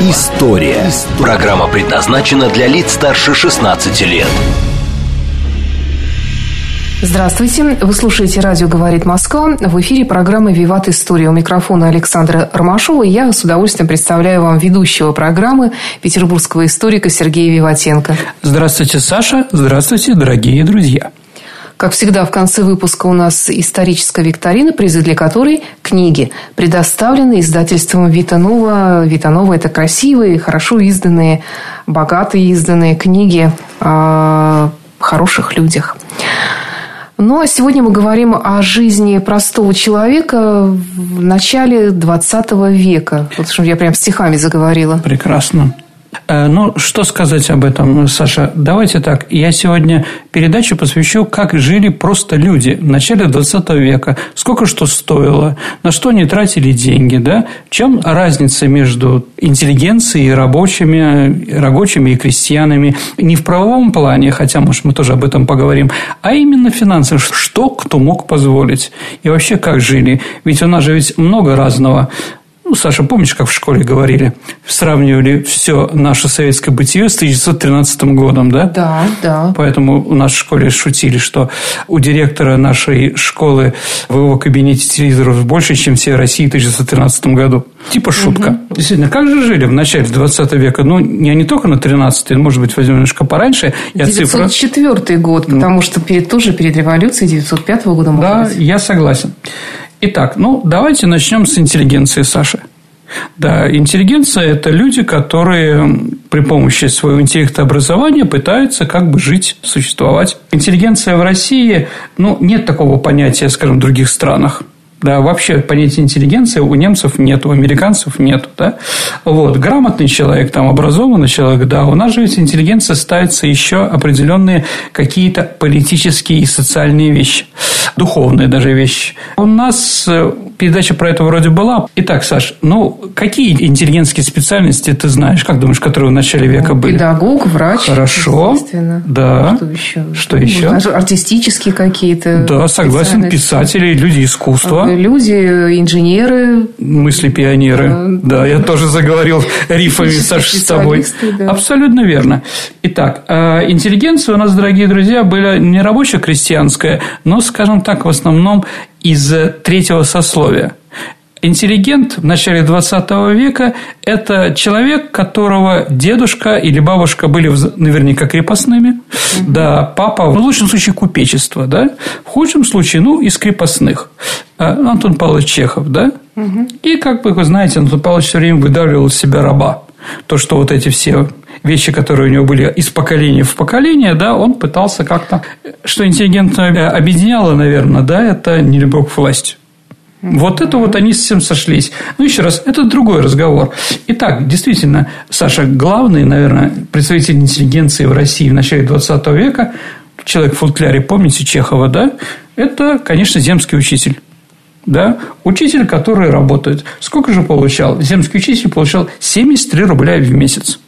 История». Программа предназначена для лиц старше 16 лет. Здравствуйте. Вы слушаете «Радио говорит Москва». В эфире программы «Виват История». У микрофона Александра Ромашова. И я с удовольствием представляю вам ведущего программы петербургского историка Сергея Виватенко. Здравствуйте, Саша. Здравствуйте, дорогие друзья. Как всегда, в конце выпуска у нас историческая викторина, призы для которой книги, предоставлены издательством Витанова. Витанова – это красивые, хорошо изданные, богатые изданные книги о хороших людях. Но сегодня мы говорим о жизни простого человека в начале 20 века. Вот что я прям стихами заговорила. Прекрасно. Э, ну, что сказать об этом, Саша? Давайте так. Я сегодня передачу посвящу, как жили просто люди в начале 20 века. Сколько что стоило, на что они тратили деньги, да? Чем разница между интеллигенцией и рабочими, рабочими и крестьянами? Не в правовом плане, хотя, может, мы тоже об этом поговорим, а именно финансово. Что кто мог позволить? И вообще, как жили? Ведь у нас же ведь много разного. Ну, Саша, помнишь, как в школе говорили? Сравнивали все наше советское бытие с 1913 годом, да? Да, да. Поэтому у нас в школе шутили, что у директора нашей школы в его кабинете телевизоров больше, чем все России в 1913 году. Типа шутка. Угу. Действительно, как же жили в начале 20 века? Ну, не, не только на 13 может быть, возьмем немножко пораньше. Я 904 цифра... год, потому ну. что перед, тоже перед революцией 905 года. Да, быть. я согласен. Итак, ну, давайте начнем с интеллигенции, Саша. Да, интеллигенция – это люди, которые при помощи своего интеллекта образования пытаются как бы жить, существовать. Интеллигенция в России, ну, нет такого понятия, скажем, в других странах. Да, вообще понятия интеллигенции у немцев нет, у американцев нет. Да? Вот, грамотный человек, там, образованный человек, да, у нас же ведь интеллигенция ставится еще определенные какие-то политические и социальные вещи, духовные даже вещи. У нас э, передача про это вроде была. Итак, Саш, ну, какие интеллигентские специальности ты знаешь, как думаешь, которые в начале века были? Педагог, врач. Хорошо. Да. Что еще? Что еще? Артистические какие-то. Да, согласен. Писатели, люди искусства люди, инженеры. Мысли пионеры. Да, я тоже заговорил рифами, Саша, с тобой. Да. Абсолютно верно. Итак, а, интеллигенция у нас, дорогие друзья, была не рабоче-крестьянская, но, скажем так, в основном из третьего сословия. Интеллигент в начале 20 века – это человек, которого дедушка или бабушка были наверняка крепостными, угу. да, папа, в лучшем случае, купечество, да, в худшем случае, ну, из крепостных. А, Антон Павлович Чехов, да, угу. и, как вы знаете, Антон Павлович все время выдавливал из себя раба. То, что вот эти все вещи, которые у него были из поколения в поколение, да, он пытался как-то... Что интеллигентно объединяло, наверное, да, это нелюбовь к власти. Вот это вот они совсем сошлись. Ну, еще раз, это другой разговор. Итак, действительно, Саша, главный, наверное, представитель интеллигенции в России в начале 20 века, человек в футляре, помните Чехова, да? Это, конечно, земский учитель. Да? Учитель, который работает. Сколько же получал? Земский учитель получал 73 рубля в месяц.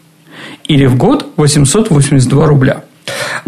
Или в год 882 рубля.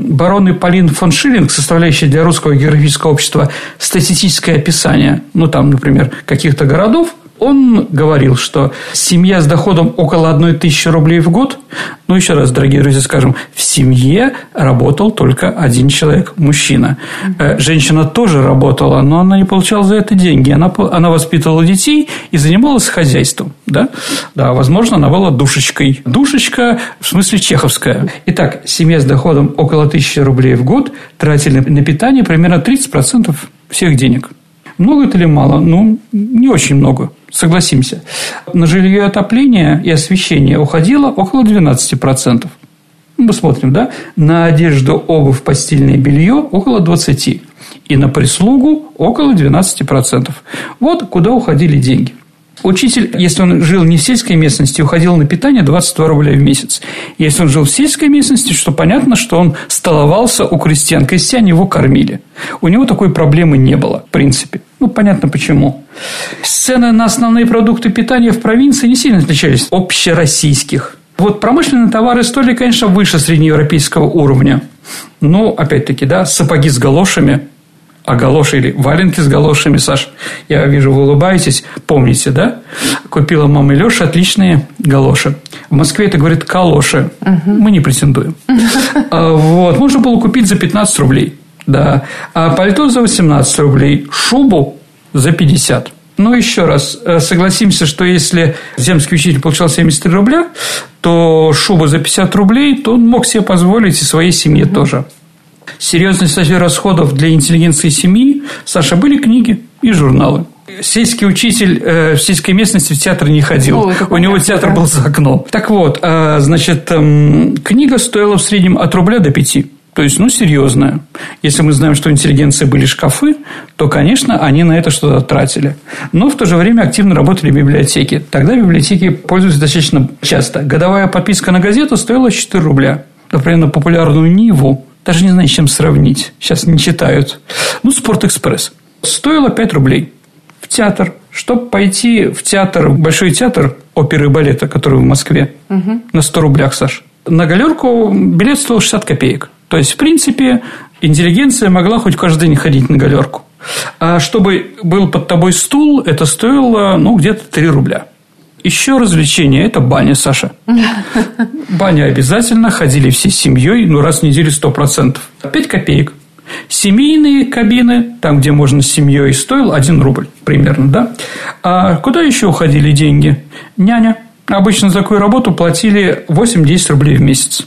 Барон Ипполин фон Шиллинг, составляющий для русского географического общества статистическое описание, ну, там, например, каких-то городов, он говорил, что семья с доходом около одной тысячи рублей в год, ну, еще раз, дорогие друзья, скажем, в семье работал только один человек, мужчина. Э, женщина тоже работала, но она не получала за это деньги. Она, она воспитывала детей и занималась хозяйством. Да? да, возможно, она была душечкой. Душечка, в смысле, чеховская. Итак, семья с доходом около тысячи рублей в год тратили на питание примерно 30% всех денег. Много это или мало? Ну, не очень много, согласимся. На жилье отопление и освещение уходило около 12%. Ну, мы смотрим, да? На одежду, обувь, постельное белье около 20%. И на прислугу около 12%. Вот куда уходили деньги. Учитель, если он жил не в сельской местности, уходил на питание 22 рубля в месяц. Если он жил в сельской местности, что понятно, что он столовался у крестьян. Крестьяне его кормили. У него такой проблемы не было, в принципе. Ну, понятно почему. Цены на основные продукты питания в провинции не сильно отличались от общероссийских. Вот промышленные товары стоили, конечно, выше среднеевропейского уровня. Но, опять-таки, да, сапоги с галошами а галоши или валенки с галошами, Саш, я вижу, вы улыбаетесь, помните, да? Купила мама Леша отличные галоши. В Москве это говорит калоши. Угу. Мы не претендуем. А, вот. Можно было купить за 15 рублей. Да. А пальто за 18 рублей. Шубу за 50. Ну, еще раз, э, согласимся, что если земский учитель получал 73 рубля, то шубу за 50 рублей, то он мог себе позволить и своей семье угу. тоже. Серьезной статьей расходов для интеллигенции семьи, Саша, были книги и журналы. Сельский учитель э, в сельской местности в театр не ходил. О, У него театр был за окном. Так вот, э, значит, э, книга стоила в среднем от рубля до пяти. То есть, ну, серьезная. Если мы знаем, что у интеллигенции были шкафы, то, конечно, они на это что-то тратили. Но в то же время активно работали библиотеки. Тогда библиотеки пользовались достаточно часто. Годовая подписка на газету стоила 4 рубля. Например, на популярную Ниву даже не знаю, с чем сравнить. Сейчас не читают. Ну, Спортэкспресс. Стоило 5 рублей. В театр. Чтобы пойти в театр, Большой театр оперы и балета, который в Москве, угу. на 100 рублях, Саш. На галерку билет стоил 60 копеек. То есть, в принципе, интеллигенция могла хоть каждый день ходить на галерку. А чтобы был под тобой стул, это стоило, ну, где-то 3 рубля. Еще развлечение – это баня, Саша. Баня обязательно, ходили все с семьей, ну, раз в неделю сто процентов. Пять копеек. Семейные кабины, там, где можно с семьей, стоил один рубль примерно, да? А куда еще уходили деньги? Няня. Обычно за такую работу платили 8-10 рублей в месяц.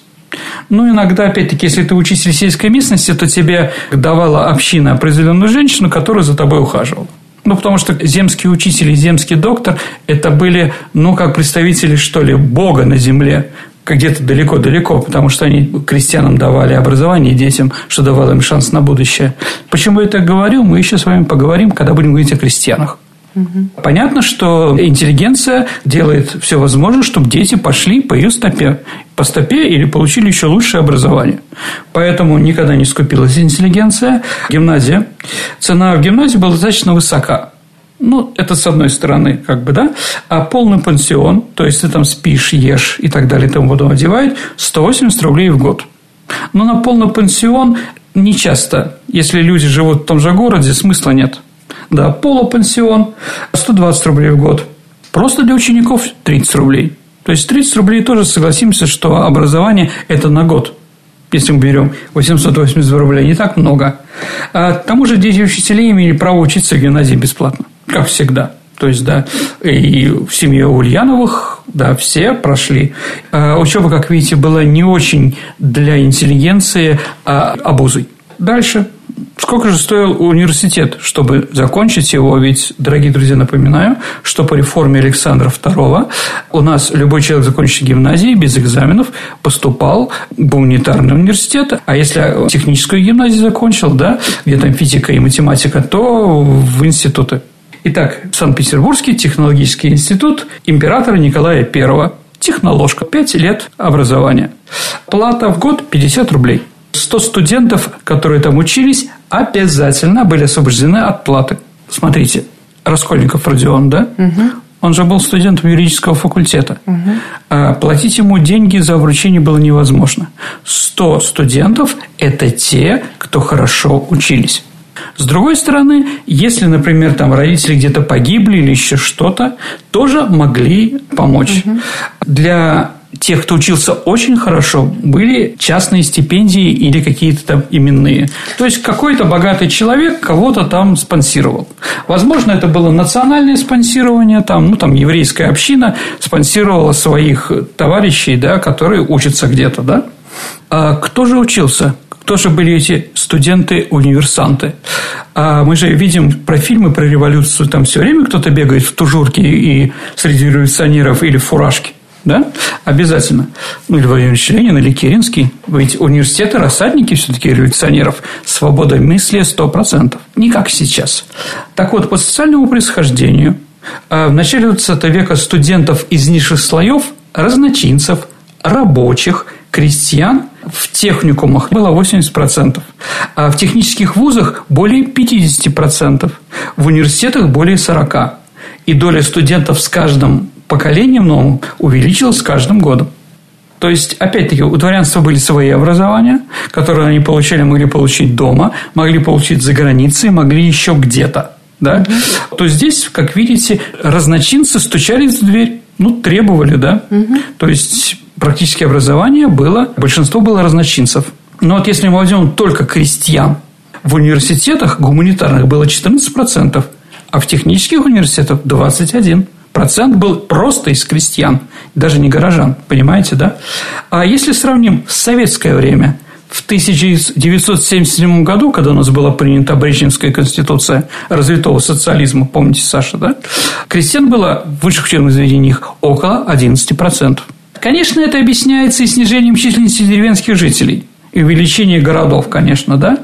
Ну, иногда, опять-таки, если ты учитель сельской местности, то тебе давала община определенную женщину, которая за тобой ухаживала. Ну, потому что земский учитель и земский доктор – это были, ну, как представители, что ли, Бога на земле, где-то далеко-далеко, потому что они крестьянам давали образование детям, что давало им шанс на будущее. Почему я так говорю, мы еще с вами поговорим, когда будем говорить о крестьянах. Угу. Понятно, что интеллигенция делает все возможное, чтобы дети пошли по ее стопе. По стопе или получили еще лучшее образование. Поэтому никогда не скупилась интеллигенция. Гимназия. Цена в гимназии была достаточно высока. Ну, это с одной стороны, как бы, да. А полный пансион, то есть ты там спишь, ешь и так далее, и тому потом одевает, 180 рублей в год. Но на полный пансион не часто, если люди живут в том же городе, смысла нет. Да, полупансион 120 рублей в год. Просто для учеников 30 рублей. То есть 30 рублей тоже согласимся, что образование – это на год. Если мы берем 882 рубля, не так много. А к тому же дети учителей имели право учиться в гимназии бесплатно, как всегда. То есть, да, и в семье Ульяновых, да, все прошли. А учеба, как видите, была не очень для интеллигенции, а обузой. Дальше Сколько же стоил университет, чтобы закончить его? Ведь, дорогие друзья, напоминаю, что по реформе Александра II у нас любой человек, закончивший гимназии без экзаменов, поступал в гуманитарный университет. А если техническую гимназию закончил, да, где там физика и математика, то в институты. Итак, Санкт-Петербургский технологический институт императора Николая I. Техноложка. Пять лет образования. Плата в год 50 рублей. 100 студентов, которые там учились, обязательно были освобождены от платы. Смотрите, Раскольников Родион, да? Угу. Он же был студентом юридического факультета. Угу. А платить ему деньги за вручение было невозможно. 100 студентов – это те, кто хорошо учились. С другой стороны, если, например, там родители где-то погибли или еще что-то, тоже могли помочь. Угу. Для тех, кто учился очень хорошо, были частные стипендии или какие-то там именные. То есть, какой-то богатый человек кого-то там спонсировал. Возможно, это было национальное спонсирование, там, ну, там, еврейская община спонсировала своих товарищей, да, которые учатся где-то, да. А кто же учился? Кто же были эти студенты-универсанты? А мы же видим про фильмы про революцию, там все время кто-то бегает в тужурке и среди революционеров или в фуражке да, обязательно. Ну, Владимир Ильич Ленин, или Керенский. Ведь университеты – рассадники все-таки революционеров. Свобода мысли – сто процентов. Не как сейчас. Так вот, по социальному происхождению А в начале 20 века студентов из низших слоев, разночинцев, рабочих, крестьян в техникумах было 80%, а в технических вузах более 50%, в университетах более 40%. И доля студентов с каждым поколением новым увеличилась с каждым годом. То есть, опять-таки, у дворянства были свои образования, которые они получали, могли получить дома, могли получить за границей, могли еще где-то. Да? Угу. То здесь, как видите, разночинцы стучались в дверь, ну, требовали, да. Угу. То есть, практически образование было, большинство было разночинцев. Но вот если мы возьмем только крестьян, в университетах гуманитарных было 14%, а в технических университетах 21%. Процент был просто из крестьян, даже не горожан, понимаете, да? А если сравним с советское время, в 1977 году, когда у нас была принята Брежневская конституция развитого социализма, помните, Саша, да? Крестьян было в высших учебных заведениях около 11%. Конечно, это объясняется и снижением численности деревенских жителей, и увеличением городов, конечно, да?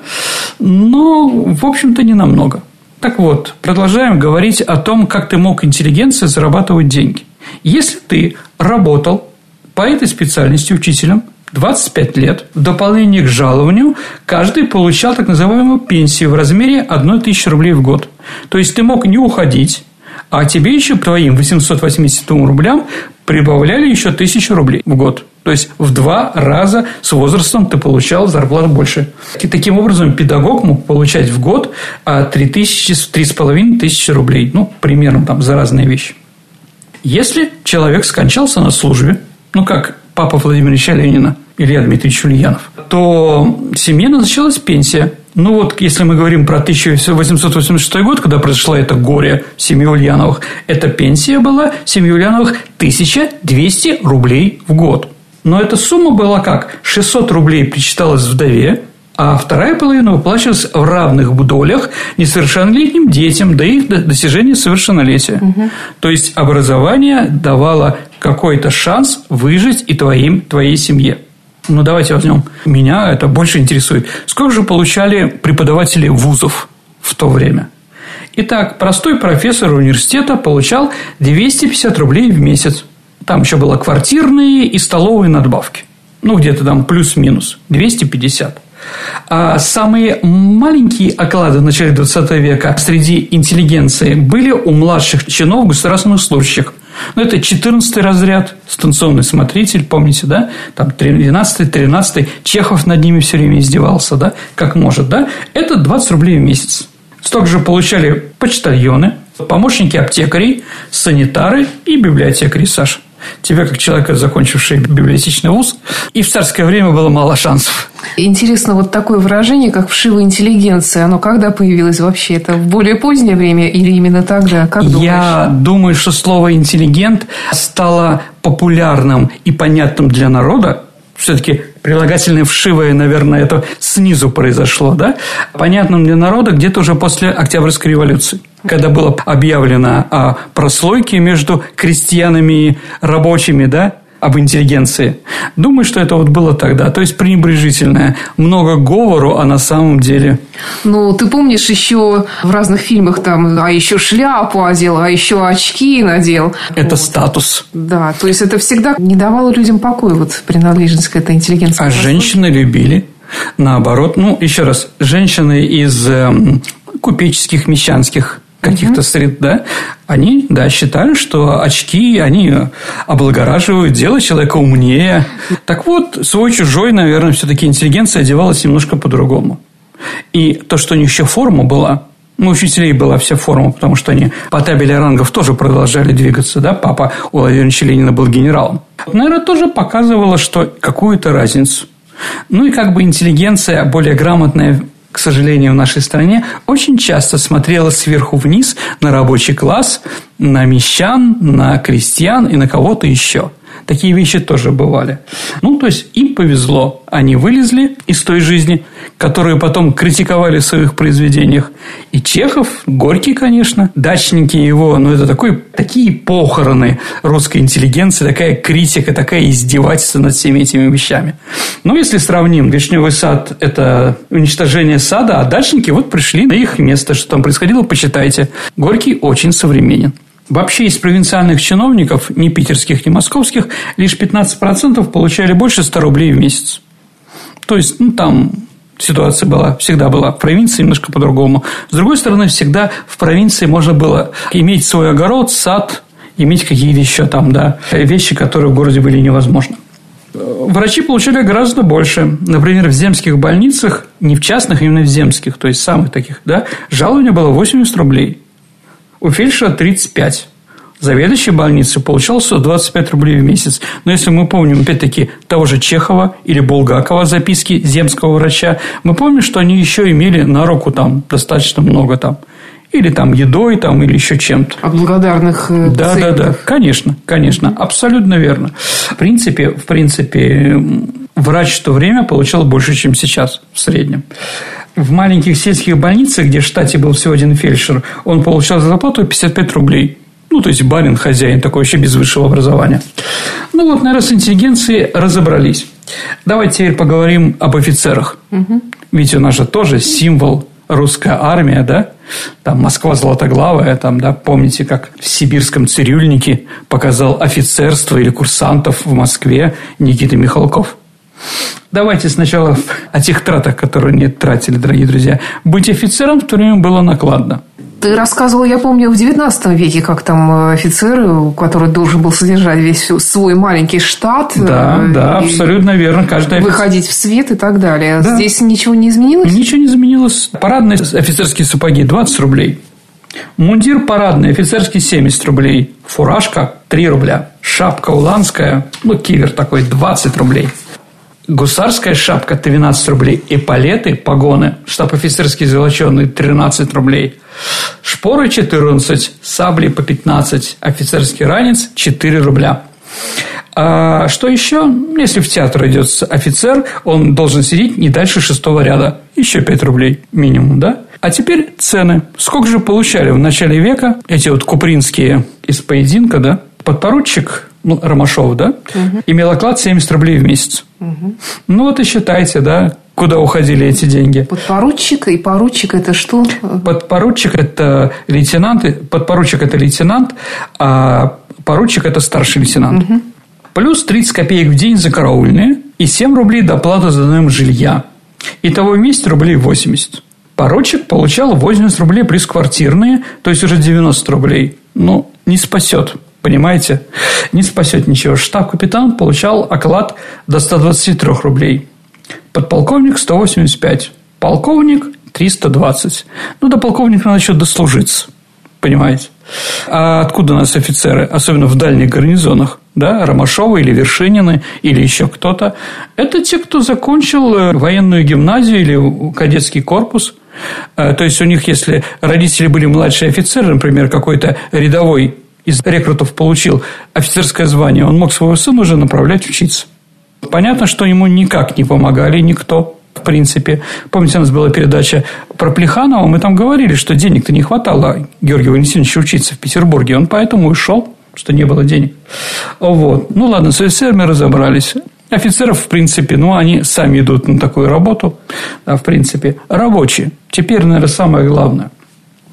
Но, в общем-то, не намного. Так вот, продолжаем говорить о том, как ты мог интеллигенции зарабатывать деньги. Если ты работал по этой специальности учителем 25 лет, в дополнение к жалованию, каждый получал так называемую пенсию в размере 1 тысячи рублей в год. То есть, ты мог не уходить, а тебе еще твоим 880 рублям прибавляли еще 1000 рублей в год. То есть, в два раза с возрастом ты получал зарплату больше. И таким образом, педагог мог получать в год 3000, а, 3,5 тысячи рублей. Ну, примерно там за разные вещи. Если человек скончался на службе, ну, как папа Владимира Ильича Ленина, Илья Дмитриевич Ульянов, то семье назначалась пенсия. Ну, вот если мы говорим про 1886 год, когда произошло это горе в семье Ульяновых, эта пенсия была в семье Ульяновых 1200 рублей в год. Но эта сумма была как? 600 рублей причиталась вдове, а вторая половина выплачивалась в равных долях несовершеннолетним детям до их достижения совершеннолетия. Угу. То есть образование давало какой-то шанс выжить и твоим, твоей семье. Ну, давайте возьмем. Меня это больше интересует. Сколько же получали преподаватели вузов в то время? Итак, простой профессор университета получал 250 рублей в месяц. Там еще было квартирные и столовые надбавки. Ну, где-то там плюс-минус 250. А самые маленькие оклады в начале 20 века среди интеллигенции были у младших чинов государственных служащих. Ну, это 14 разряд, станционный смотритель, помните, да? Там 12 13 Чехов над ними все время издевался, да? Как может, да? Это 20 рублей в месяц. Столько же получали почтальоны, помощники аптекарей, санитары и библиотекари, Саша. Тебе, как человека, закончивший библиотечный вуз, и в царское время было мало шансов. Интересно, вот такое выражение, как вшивая интеллигенция, оно когда появилось вообще? Это в более позднее время или именно тогда? Как думаешь? Я думаю, что слово «интеллигент» стало популярным и понятным для народа все-таки прилагательное вшивое, наверное, это снизу произошло, да, понятным для народа где-то уже после Октябрьской революции, когда было объявлено о прослойке между крестьянами и рабочими, да, об интеллигенции. Думаю, что это вот было тогда. То есть пренебрежительное. Много говору, а на самом деле... Ну, ты помнишь еще в разных фильмах там, а еще шляпу одел, а еще очки надел. Это вот. статус. Да, то есть это всегда не давало людям покоя, вот принадлежность к этой интеллигенции. А женщины любили. Наоборот, ну, еще раз, женщины из э, купеческих, мещанских каких-то сред, да, они, да, считали, что очки, они облагораживают, делают человека умнее. Так вот, свой-чужой, наверное, все-таки интеллигенция одевалась немножко по-другому. И то, что у них еще форма была, ну, у учителей была вся форма, потому что они по табели рангов тоже продолжали двигаться, да, папа у Владимира Ильича Ленина был генералом. Наверное, тоже показывало, что какую-то разницу. Ну, и как бы интеллигенция более грамотная к сожалению, в нашей стране очень часто смотрела сверху вниз на рабочий класс, на мещан, на крестьян и на кого-то еще. Такие вещи тоже бывали. Ну, то есть, им повезло. Они вылезли из той жизни, которую потом критиковали в своих произведениях. И Чехов, Горький, конечно, дачники его, ну, это такой, такие похороны русской интеллигенции, такая критика, такая издевательство над всеми этими вещами. Ну, если сравним, Вишневый сад – это уничтожение сада, а дачники вот пришли на их место. Что там происходило, почитайте. Горький очень современен. Вообще из провинциальных чиновников, ни питерских, ни московских, лишь 15% получали больше 100 рублей в месяц. То есть, ну, там ситуация была, всегда была в провинции немножко по-другому. С другой стороны, всегда в провинции можно было иметь свой огород, сад, иметь какие-то еще там, да, вещи, которые в городе были невозможны. Врачи получали гораздо больше. Например, в земских больницах, не в частных, именно в земских, то есть самых таких, да, жалование было 80 рублей у фельдшера 35. Заведующий больницы получал 125 рублей в месяц. Но если мы помним, опять-таки, того же Чехова или Булгакова записки земского врача, мы помним, что они еще имели на руку там достаточно много там. Или там едой, там, или еще чем-то. От благодарных э, Да, да, да, конечно, конечно, абсолютно верно. В принципе, в принципе, врач в то время получал больше, чем сейчас в среднем в маленьких сельских больницах, где в штате был всего один фельдшер, он получал зарплату 55 рублей. Ну, то есть, барин, хозяин, такой вообще без высшего образования. Ну, вот, наверное, с интеллигенцией разобрались. Давайте теперь поговорим об офицерах. Угу. Ведь у нас же тоже символ русская армия, да? Там Москва золотоглавая, там, да, помните, как в сибирском цирюльнике показал офицерство или курсантов в Москве Никита Михалков. Давайте сначала о тех тратах, которые не тратили, дорогие друзья. Быть офицером в то время было накладно. Ты рассказывал, я помню, в XIX веке, как там э, офицер, который должен был содержать весь свой маленький штат. Да, э, да, абсолютно верно. Каждый офицер... Выходить в свет и так далее. Да. Здесь ничего не изменилось? Ничего не изменилось. Парадные офицерские сапоги 20 рублей. Мундир парадный, офицерский 70 рублей. Фуражка 3 рубля. Шапка уланская, ну, кивер такой, 20 рублей гусарская шапка 12 рублей, эполеты, погоны, штаб-офицерские золоченые 13 рублей, шпоры 14, сабли по 15, офицерский ранец 4 рубля. А что еще? Если в театр идет офицер, он должен сидеть не дальше шестого ряда. Еще 5 рублей минимум, да? А теперь цены. Сколько же получали в начале века эти вот купринские из поединка, да? Подпоручик ну, Ромашов, да, угу. имел оклад 70 рублей в месяц. Угу. Ну, вот и считайте, да, куда уходили эти деньги. Подпоручик и поручик – это что? Подпоручик – это лейтенант, подпоручик – это лейтенант, а поручик – это старший лейтенант. Угу. Плюс 30 копеек в день за караульные и 7 рублей доплата за наем жилья. Итого вместе рублей 80. Поручик получал 80 рублей плюс квартирные, то есть уже 90 рублей. Ну, не спасет. Понимаете? Не спасет ничего. Штаб-капитан получал оклад до 123 рублей. Подполковник 185. Полковник 320. Ну, до полковника надо еще дослужиться. Понимаете? А откуда у нас офицеры, особенно в дальних гарнизонах? Да, Ромашова или Вершинины, или еще кто-то. Это те, кто закончил э, военную гимназию или кадетский корпус. Э, то есть, у них, если родители были младшие офицеры, например, какой-то рядовой из рекрутов получил офицерское звание, он мог своего сына уже направлять учиться. Понятно, что ему никак не помогали никто, в принципе. Помните, у нас была передача про Плеханова, мы там говорили, что денег-то не хватало Георгию Валентиновичу учиться в Петербурге. Он поэтому ушел, что не было денег. Вот. Ну, ладно, с офицерами разобрались. Офицеров, в принципе, ну, они сами идут на такую работу, да, в принципе. Рабочие. Теперь, наверное, самое главное.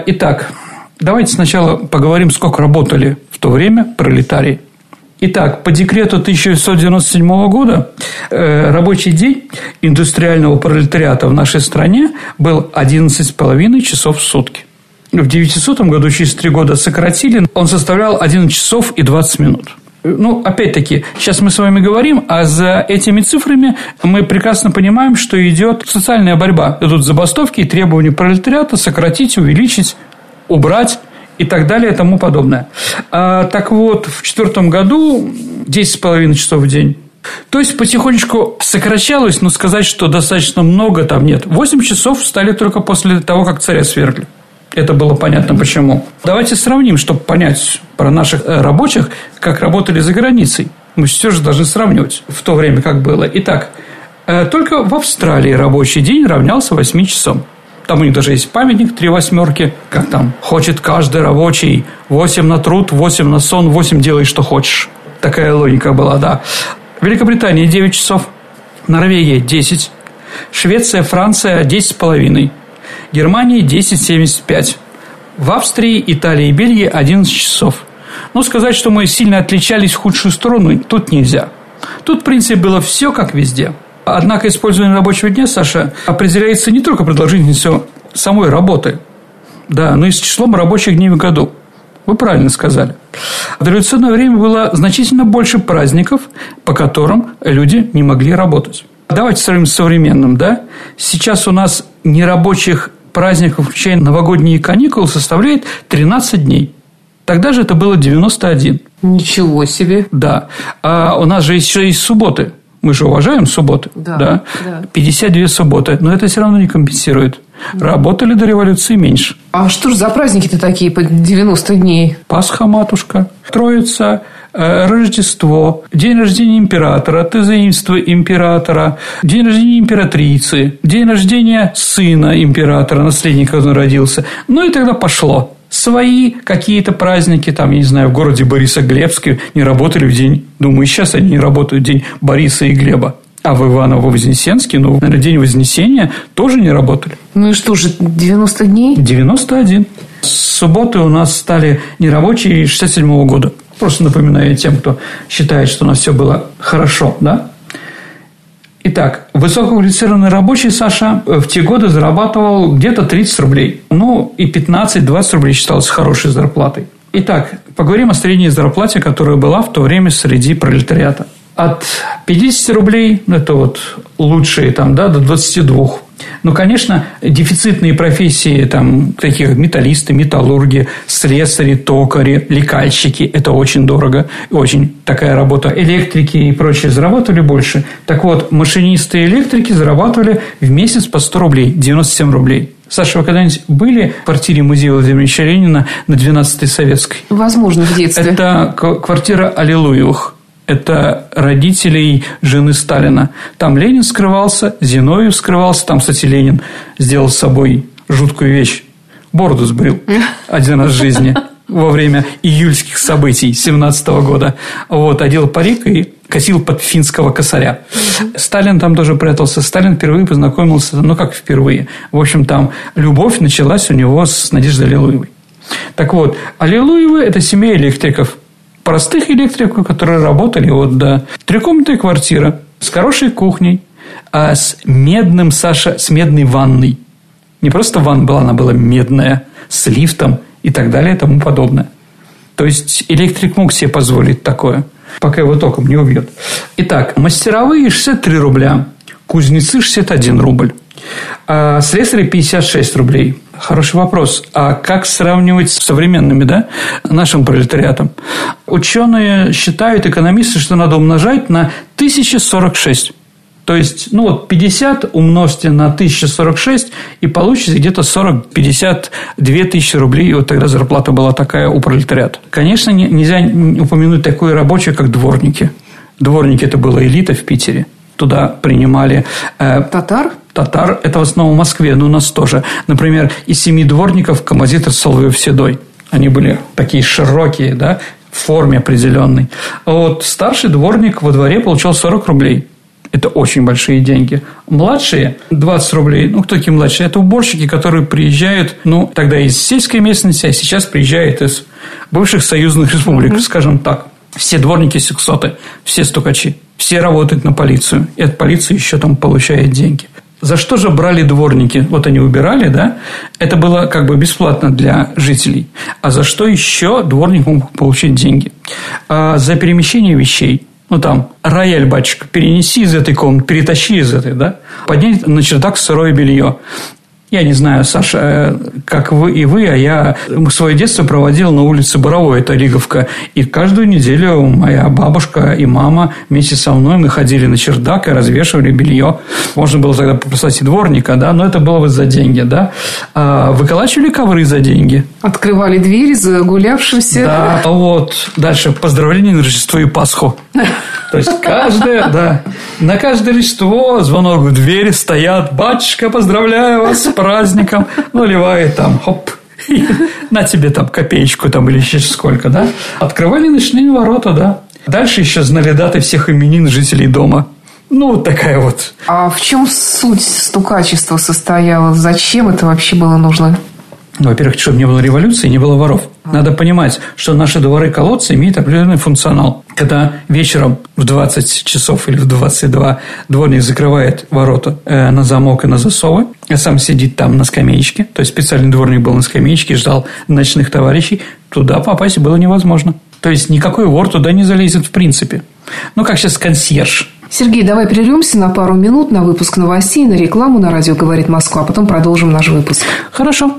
Итак, Давайте сначала поговорим, сколько работали в то время пролетарии. Итак, по декрету 1997 года э, рабочий день индустриального пролетариата в нашей стране был 11,5 часов в сутки. В 900 году, через три года сократили, он составлял 11 часов и 20 минут. Ну, опять-таки, сейчас мы с вами говорим, а за этими цифрами мы прекрасно понимаем, что идет социальная борьба. Идут забастовки и требования пролетариата сократить, увеличить убрать и так далее и тому подобное. А, так вот, в четвертом году 10,5 часов в день. То есть, потихонечку сокращалось, но сказать, что достаточно много там нет. 8 часов стали только после того, как царя свергли. Это было понятно почему. Давайте сравним, чтобы понять про наших э, рабочих, как работали за границей. Мы все же должны сравнивать в то время, как было. Итак, э, только в Австралии рабочий день равнялся 8 часам. Там у них даже есть памятник три восьмерки, как там хочет каждый рабочий восемь на труд, восемь на сон, восемь делай, что хочешь. Такая логика была, да. Великобритания 9 часов, Норвегия 10, Швеция, Франция 10,5, Германия 10,75, в Австрии, Италии и Бельгии 11 часов. Но сказать, что мы сильно отличались в худшую сторону, тут нельзя. Тут, в принципе, было все как везде. Однако использование рабочего дня, Саша, определяется не только продолжительностью самой работы, да, но и с числом рабочих дней в году. Вы правильно сказали. В революционное время было значительно больше праздников, по которым люди не могли работать. Давайте сравним с современным, да? Сейчас у нас нерабочих праздников, включая новогодние каникулы, составляет 13 дней. Тогда же это было 91. Ничего себе. Да. А у нас же еще есть субботы. Мы же уважаем субботы. Да, да? да. 52 субботы. Но это все равно не компенсирует. Работали до революции меньше. А что же за праздники-то такие по 90 дней? Пасха, матушка, Троица, э, Рождество, день рождения императора, тезаимство императора, день рождения императрицы, день рождения сына императора, наследника, он родился. Ну и тогда пошло. Свои какие-то праздники, там, я не знаю, в городе Борисоглебске не работали в день, думаю, сейчас они не работают в день Бориса и Глеба. А в Иваново-Вознесенске, ну, на день Вознесения тоже не работали. Ну и что же, 90 дней? 91. С субботы у нас стали нерабочие 67 -го года. Просто напоминаю тем, кто считает, что у нас все было хорошо, да? Итак, высококвалифицированный рабочий Саша в те годы зарабатывал где-то 30 рублей. Ну, и 15-20 рублей считалось хорошей зарплатой. Итак, поговорим о средней зарплате, которая была в то время среди пролетариата от 50 рублей, ну, это вот лучшие там, да, до 22. Ну, конечно, дефицитные профессии, там, такие металлисты, металлурги, слесари, токари, лекальщики, это очень дорого, очень такая работа. Электрики и прочие зарабатывали больше. Так вот, машинисты и электрики зарабатывали в месяц по 100 рублей, 97 рублей. Саша, вы когда-нибудь были в квартире музея Владимира Ильича Ленина на 12-й Советской? Возможно, в детстве. Это квартира Аллилуевых это родителей жены Сталина. Там Ленин скрывался, Зиновьев скрывался, там, кстати, Ленин сделал с собой жуткую вещь. Бороду сбрил один раз в жизни во время июльских событий 17 года. Вот, одел парик и косил под финского косаря. Сталин там тоже прятался. Сталин впервые познакомился, ну, как впервые. В общем, там любовь началась у него с Надеждой Аллилуевой. Так вот, Аллилуевы – это семья электриков – простых электриков, которые работали вот до трехкомнатной квартиры с хорошей кухней, а с медным, Саша, с медной ванной. Не просто ванна была, она была медная, с лифтом и так далее и тому подобное. То есть, электрик мог себе позволить такое, пока его током не убьет. Итак, мастеровые 63 рубля, кузнецы 61 рубль, а слесари 56 рублей – Хороший вопрос. А как сравнивать с современными, да, нашим пролетариатом? Ученые считают, экономисты, что надо умножать на 1046. То есть, ну вот 50 умножьте на 1046, и получится где-то 40-52 тысячи рублей. И вот тогда зарплата была такая у пролетариата. Конечно, нельзя упомянуть такое рабочее, как дворники. Дворники – это была элита в Питере. Туда принимали... Э, Татар? Татар, это в основном в Москве, но у нас тоже. Например, из семи дворников композитор Соловьев Седой. Они были такие широкие, да, в форме определенной. А вот старший дворник во дворе получал 40 рублей. Это очень большие деньги. Младшие 20 рублей. Ну, кто такие младшие? Это уборщики, которые приезжают, ну, тогда из сельской местности, а сейчас приезжают из бывших союзных республик, mm-hmm. скажем так. Все дворники сексоты, все стукачи, все работают на полицию. И от полиции еще там получают деньги. За что же брали дворники? Вот они убирали, да? Это было как бы бесплатно для жителей. А за что еще дворник мог получить деньги? А за перемещение вещей. Ну, там, рояль, батюшка, перенеси из этой комнаты, перетащи из этой, да? Поднять на чердак сырое белье. Я не знаю, Саша, э, как вы и вы, а я свое детство проводил на улице Боровой, это Лиговка. И каждую неделю моя бабушка и мама вместе со мной мы ходили на чердак и развешивали белье. Можно было тогда попросить дворника, да, но это было бы за деньги, да. А выколачивали ковры за деньги. Открывали двери загулявшимся. Да, вот. Дальше поздравления на Рождество и Пасху. То есть, каждое, да, на каждое Рождество звонок в двери стоят, батюшка, поздравляю вас с праздником, наливает там, хоп, на тебе там копеечку там или еще сколько, да? Открывали ночные ворота, да. Дальше еще знали даты всех именин жителей дома. Ну, вот такая вот. А в чем суть стукачества состояла? Зачем это вообще было нужно? Во-первых, чтобы не было революции, не было воров. Надо понимать, что наши дворы-колодцы имеют определенный функционал. Когда вечером в 20 часов или в 22 дворник закрывает ворота э, на замок и на засовы, а сам сидит там на скамеечке, то есть специальный дворник был на скамеечке, ждал ночных товарищей, туда попасть было невозможно. То есть никакой вор туда не залезет в принципе. Ну, как сейчас консьерж. Сергей, давай прервемся на пару минут на выпуск новостей, на рекламу на радио «Говорит Москва», а потом продолжим наш выпуск. Хорошо.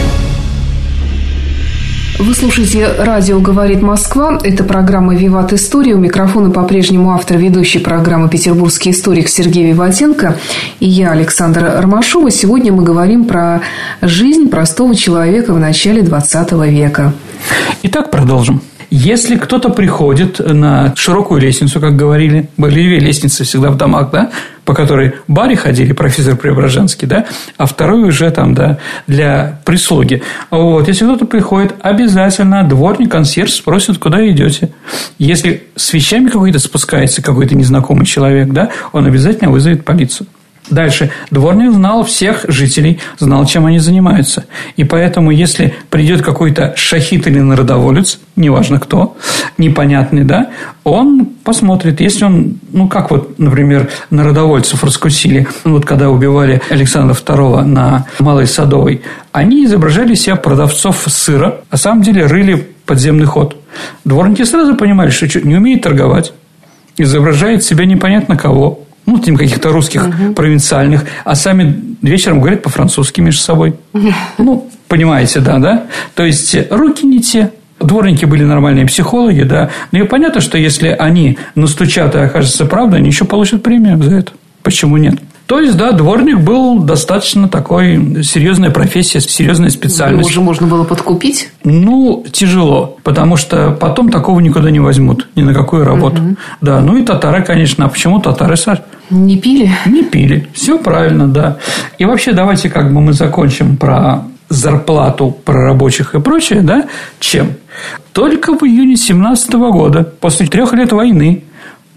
Вы слушаете «Радио говорит Москва». Это программа «Виват История». У микрофона по-прежнему автор ведущей программы «Петербургский историк» Сергей Виватенко и я, Александра Ромашова. Сегодня мы говорим про жизнь простого человека в начале 20 века. Итак, продолжим. Если кто-то приходит на широкую лестницу, как говорили, были две лестницы всегда в домах, да, по которой Барри ходили, профессор Преображенский, да, а второй уже там, да, для прислуги. Вот, если кто-то приходит, обязательно дворник, консьерж спросит, куда идете. Если с вещами какой-то спускается какой-то незнакомый человек, да, он обязательно вызовет полицию. Дальше. Дворник знал всех жителей, знал, чем они занимаются. И поэтому, если придет какой-то шахит или народоволец, неважно кто, непонятный, да, он посмотрит, если он, ну, как вот, например, народовольцев раскусили, ну, вот когда убивали Александра II на Малой Садовой, они изображали себя продавцов сыра, а на самом деле рыли подземный ход. Дворники сразу понимали, что не умеет торговать, изображает себя непонятно кого, ну, тем каких-то русских угу. провинциальных, а сами вечером говорят по-французски между собой. Ну, понимаете, да, да? То есть, руки не те, Дворники были нормальные психологи, да. Но и понятно, что если они настучат и окажется правда, они еще получат премию за это. Почему нет? То есть, да, дворник был достаточно такой серьезная профессия, серьезная специальность. Его уже можно было подкупить? Ну, тяжело, потому что потом такого никуда не возьмут, ни на какую работу. Угу. Да, ну и татары, конечно. А почему татары, Саш? Не пили? Не пили. Все правильно, да. И вообще, давайте как бы мы закончим про зарплату про рабочих и прочее, да, чем? Только в июне 17 года, после трех лет войны,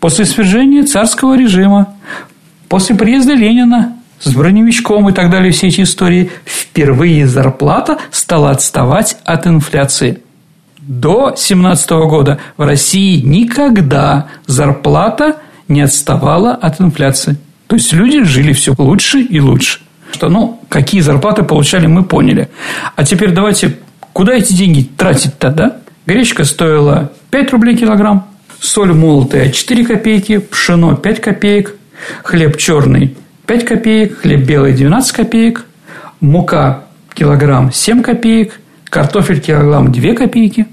после свержения царского режима, После приезда Ленина с броневичком и так далее, все эти истории, впервые зарплата стала отставать от инфляции. До 17 года в России никогда зарплата не отставала от инфляции. То есть люди жили все лучше и лучше. Что, ну, какие зарплаты получали, мы поняли. А теперь давайте, куда эти деньги тратить-то, да? Гречка стоила 5 рублей килограмм, соль молотая 4 копейки, пшено 5 копеек, хлеб черный 5 копеек, хлеб белый 12 копеек, мука килограмм 7 копеек, картофель килограмм 2 копейки,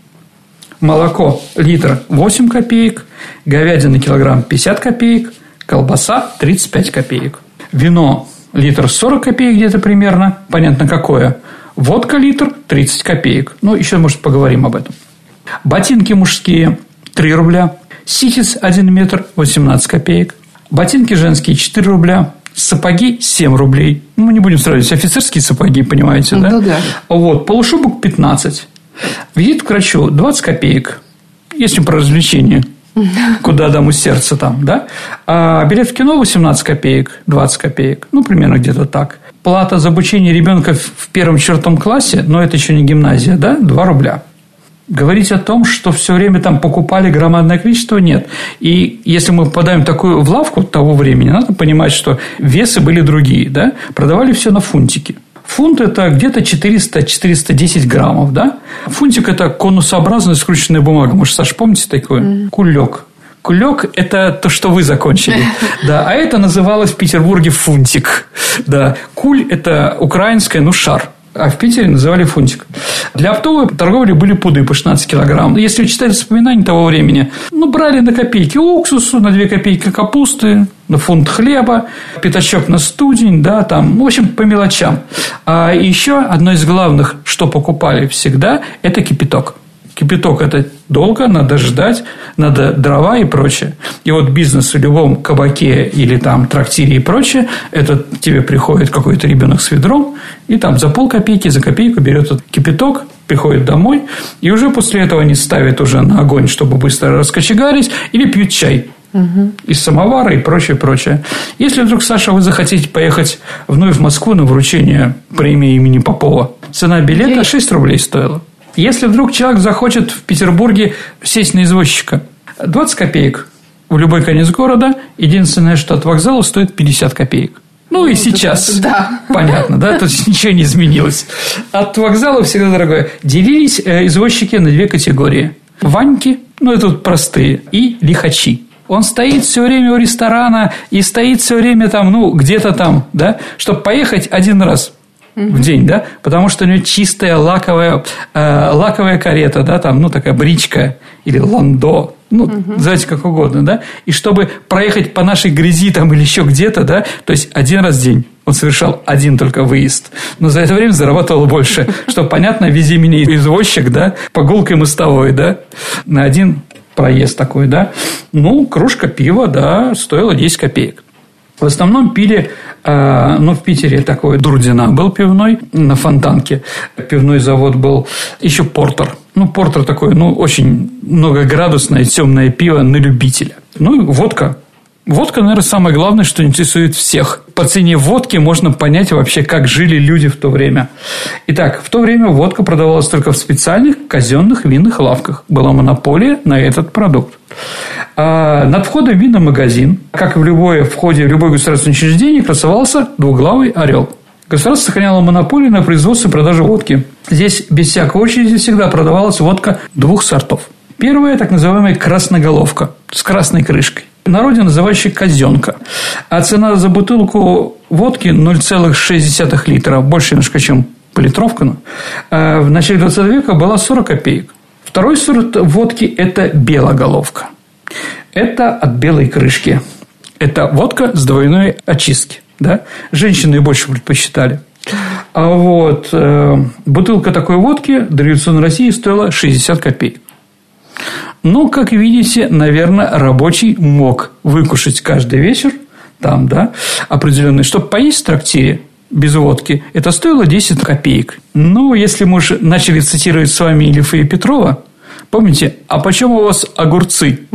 молоко литр 8 копеек, говядина килограмм 50 копеек, колбаса 35 копеек, вино литр 40 копеек где-то примерно, понятно какое, водка литр 30 копеек. Ну, еще, может, поговорим об этом. Ботинки мужские 3 рубля, ситец 1 метр 18 копеек, Ботинки женские 4 рубля, сапоги 7 рублей. Ну, мы не будем сравнивать офицерские сапоги, понимаете, да? Ну, да. Вот, полушубок 15. Визит к врачу 20 копеек. Если про развлечения. Куда даму сердце там, да? А билет в кино 18 копеек, 20 копеек. Ну, примерно где-то так. Плата за обучение ребенка в первом четвертом классе, но это еще не гимназия, да, 2 рубля говорить о том, что все время там покупали громадное количество, нет. И если мы попадаем в такую в лавку того времени, надо понимать, что весы были другие, да, продавали все на фунтики. Фунт – это где-то 400-410 граммов, да? Фунтик – это конусообразная скрученная бумага. Может, Саша, помните такое? Mm. Кулек. Кулек – это то, что вы закончили. Да, а это называлось в Петербурге фунтик. Да, куль – это украинское, ну, шар а в Питере называли фунтик. Для оптовой торговли были пуды по 16 килограмм. Если читать воспоминания того времени, ну, брали на копейки уксусу, на 2 копейки капусты, на фунт хлеба, пятачок на студень, да, там, в общем, по мелочам. А еще одно из главных, что покупали всегда, это кипяток. Кипяток – это долго, надо ждать, надо дрова и прочее. И вот бизнес в любом кабаке или там трактире и прочее, это тебе приходит какой-то ребенок с ведром, и там за пол копейки, за копейку берет этот кипяток, приходит домой, и уже после этого они ставят уже на огонь, чтобы быстро раскочегарить, или пьют чай угу. из самовара и прочее, прочее. Если вдруг, Саша, вы захотите поехать вновь в Москву на вручение премии имени Попова, цена билета 6 рублей стоила. Если вдруг человек захочет в Петербурге сесть на извозчика, 20 копеек в любой конец города, единственное, что от вокзала стоит 50 копеек. Ну, и ну, сейчас. Да. Понятно, да? Тут ничего не изменилось. От вокзала всегда дорогое. Делились э, извозчики на две категории. Ваньки, ну, это тут простые, и лихачи. Он стоит все время у ресторана и стоит все время там, ну, где-то там, да, чтобы поехать один раз в день, да, потому что у него чистая лаковая, э, лаковая карета, да, там, ну, такая бричка или ландо, ну, угу. называйте как угодно, да, и чтобы проехать по нашей грязи там или еще где-то, да, то есть один раз в день он совершал один только выезд, но за это время зарабатывал больше, что понятно, вези меня извозчик, да, по гулкой мостовой, да, на один проезд такой, да, ну, кружка пива, да, стоила 10 копеек. В основном пили, э, ну, в Питере такой Дурдина был пивной на Фонтанке. Пивной завод был. Еще Портер. Ну, Портер такой, ну, очень многоградусное темное пиво на любителя. Ну, и водка. Водка, наверное, самое главное, что интересует всех. По цене водки можно понять вообще, как жили люди в то время. Итак, в то время водка продавалась только в специальных казенных винных лавках. Была монополия на этот продукт. А над входом в винный магазин, как и в любое входе в любое государственное учреждение, красовался двуглавый орел. Государство сохраняло монополию на производство и продажу водки. Здесь без всякой очереди всегда продавалась водка двух сортов. Первая – так называемая красноголовка с красной крышкой. В народе называющая казенка. А цена за бутылку водки 0,6 литра, больше немножко, чем политровка, а в начале 20 века была 40 копеек. Второй сорт водки – это белоголовка. Это от белой крышки. Это водка с двойной очистки. Да? Женщины ее больше предпочитали. А вот э, бутылка такой водки до революционной России стоила 60 копеек. Но, как видите, наверное, рабочий мог выкушать каждый вечер там, да, определенный, чтобы поесть в трактире, без водки, это стоило 10 копеек. Ну, если мы уже начали цитировать с вами Ильфа Петрова, помните, а почему у вас огурцы?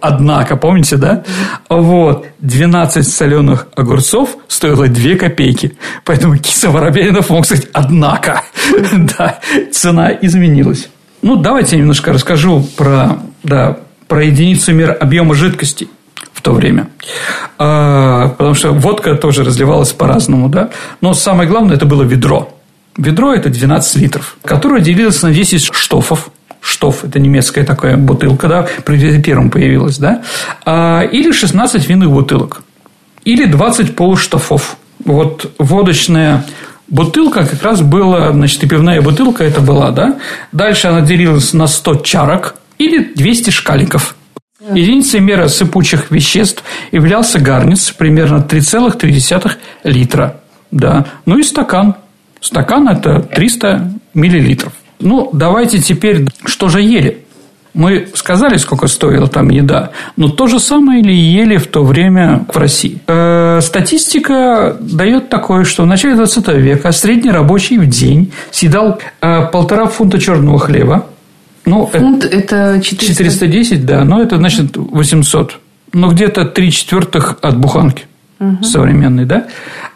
Однако, помните, да? Вот, 12 соленых огурцов стоило 2 копейки. Поэтому Киса Воробьянинов мог сказать «однако». Да, цена изменилась. Ну, давайте я немножко расскажу про, да, про единицу мер объема жидкости в то время. А, потому что водка тоже разливалась по-разному, да. Но самое главное, это было ведро. Ведро – это 12 литров, которое делилось на 10 штофов. Штоф – это немецкая такая бутылка, да, при первом появилась, да. А, или 16 винных бутылок. Или 20 полуштофов. Вот водочная бутылка как раз была, значит, и пивная бутылка это была, да. Дальше она делилась на 100 чарок или 200 шкаликов. Единицей меры сыпучих веществ являлся гарниц, примерно 3,3 литра. Да. Ну и стакан. Стакан – это 300 миллилитров. Ну, давайте теперь, что же ели? Мы сказали, сколько стоила там еда, но то же самое ли ели в то время в России? Э, статистика дает такое, что в начале 20 века средний рабочий в день съедал э, полтора фунта черного хлеба, ну, Фунт – это 400... 410, да, но это значит 800. Ну, где-то 3 четвертых от буханки угу. современной, да.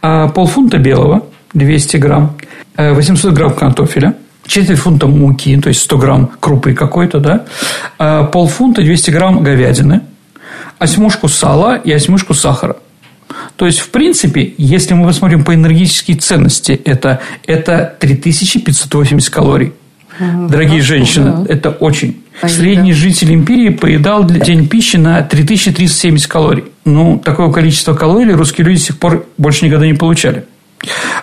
А полфунта белого, 200 грамм, 800 э, грамм картофеля, четверть фунта муки, то есть 100 грамм крупы какой-то, да, а полфунта 200 грамм говядины, осьмушку сала и осьмушку сахара. То есть, в принципе, если мы посмотрим по энергетической ценности, это, это 3580 калорий. Дорогие женщины, да. это очень. Средний житель империи поедал для день пищи на 3370 калорий. Ну, такое количество калорий русские люди с сих пор больше никогда не получали.